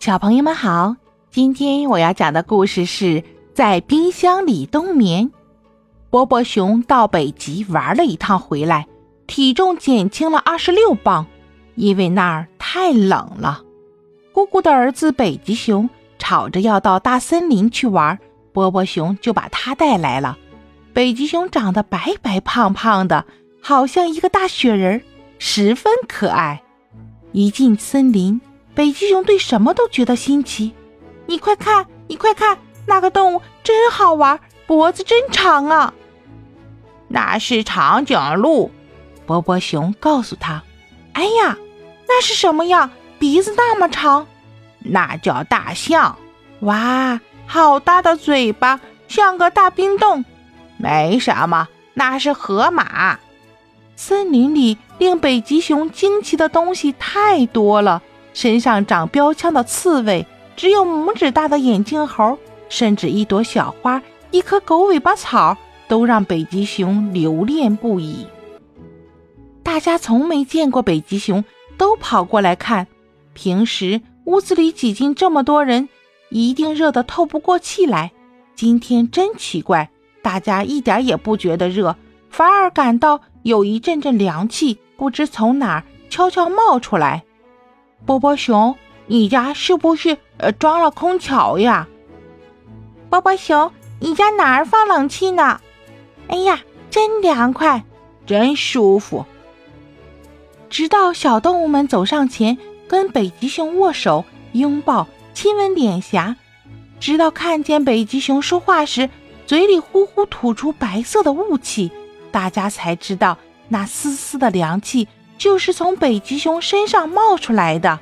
小朋友们好，今天我要讲的故事是在冰箱里冬眠。波波熊到北极玩了一趟回来，体重减轻了二十六磅，因为那儿太冷了。姑姑的儿子北极熊吵着要到大森林去玩，波波熊就把他带来了。北极熊长得白白胖胖的，好像一个大雪人，十分可爱。一进森林，北极熊对什么都觉得新奇。你快看，你快看，那个动物真好玩，脖子真长啊！那是长颈鹿，波波熊告诉他。哎呀，那是什么呀？鼻子那么长？那叫大象。哇，好大的嘴巴，像个大冰洞。没什么，那是河马。森林里令北极熊惊奇的东西太多了，身上长标枪的刺猬，只有拇指大的眼镜猴，甚至一朵小花、一棵狗尾巴草，都让北极熊留恋不已。大家从没见过北极熊，都跑过来看。平时屋子里挤进这么多人，一定热得透不过气来。今天真奇怪，大家一点也不觉得热，反而感到。有一阵阵凉气，不知从哪儿悄悄冒出来。波波熊，你家是不是呃装了空调呀？波波熊，你家哪儿放冷气呢？哎呀，真凉快，真舒服。直到小动物们走上前，跟北极熊握手、拥抱、亲吻脸颊，直到看见北极熊说话时，嘴里呼呼吐出白色的雾气。大家才知道，那丝丝的凉气就是从北极熊身上冒出来的。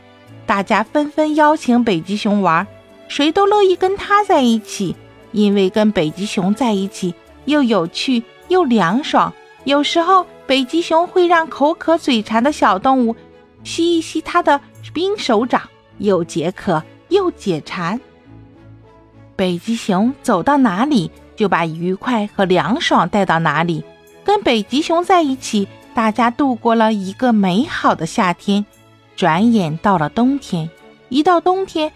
大家纷纷邀请北极熊玩，谁都乐意跟他在一起，因为跟北极熊在一起又有趣又凉爽。有时候，北极熊会让口渴嘴馋的小动物吸一吸它的冰手掌，又解渴又解馋。北极熊走到哪里，就把愉快和凉爽带到哪里。跟北极熊在一起，大家度过了一个美好的夏天。转眼到了冬天，一到冬天，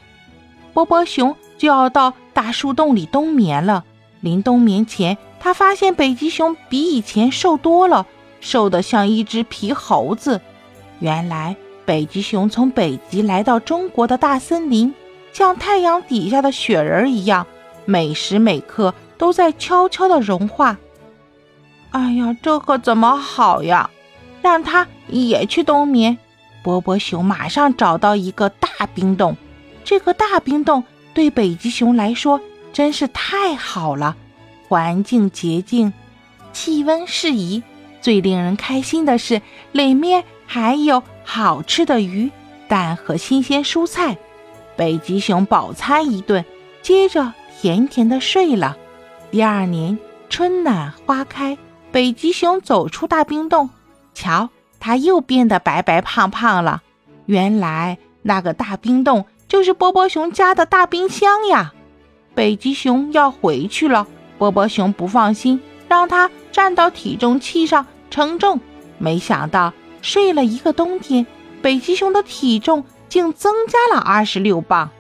波波熊就要到大树洞里冬眠了。临冬眠前，他发现北极熊比以前瘦多了，瘦得像一只皮猴子。原来，北极熊从北极来到中国的大森林，像太阳底下的雪人一样，每时每刻都在悄悄地融化。哎呀，这可怎么好呀？让它也去冬眠。波波熊马上找到一个大冰洞，这个大冰洞对北极熊来说真是太好了，环境洁净，气温适宜。最令人开心的是，里面还有好吃的鱼、蛋和新鲜蔬菜。北极熊饱餐一顿，接着甜甜的睡了。第二年春暖花开。北极熊走出大冰洞，瞧，它又变得白白胖胖了。原来那个大冰洞就是波波熊家的大冰箱呀。北极熊要回去了，波波熊不放心，让它站到体重器上称重。没想到睡了一个冬天，北极熊的体重竟增加了二十六磅。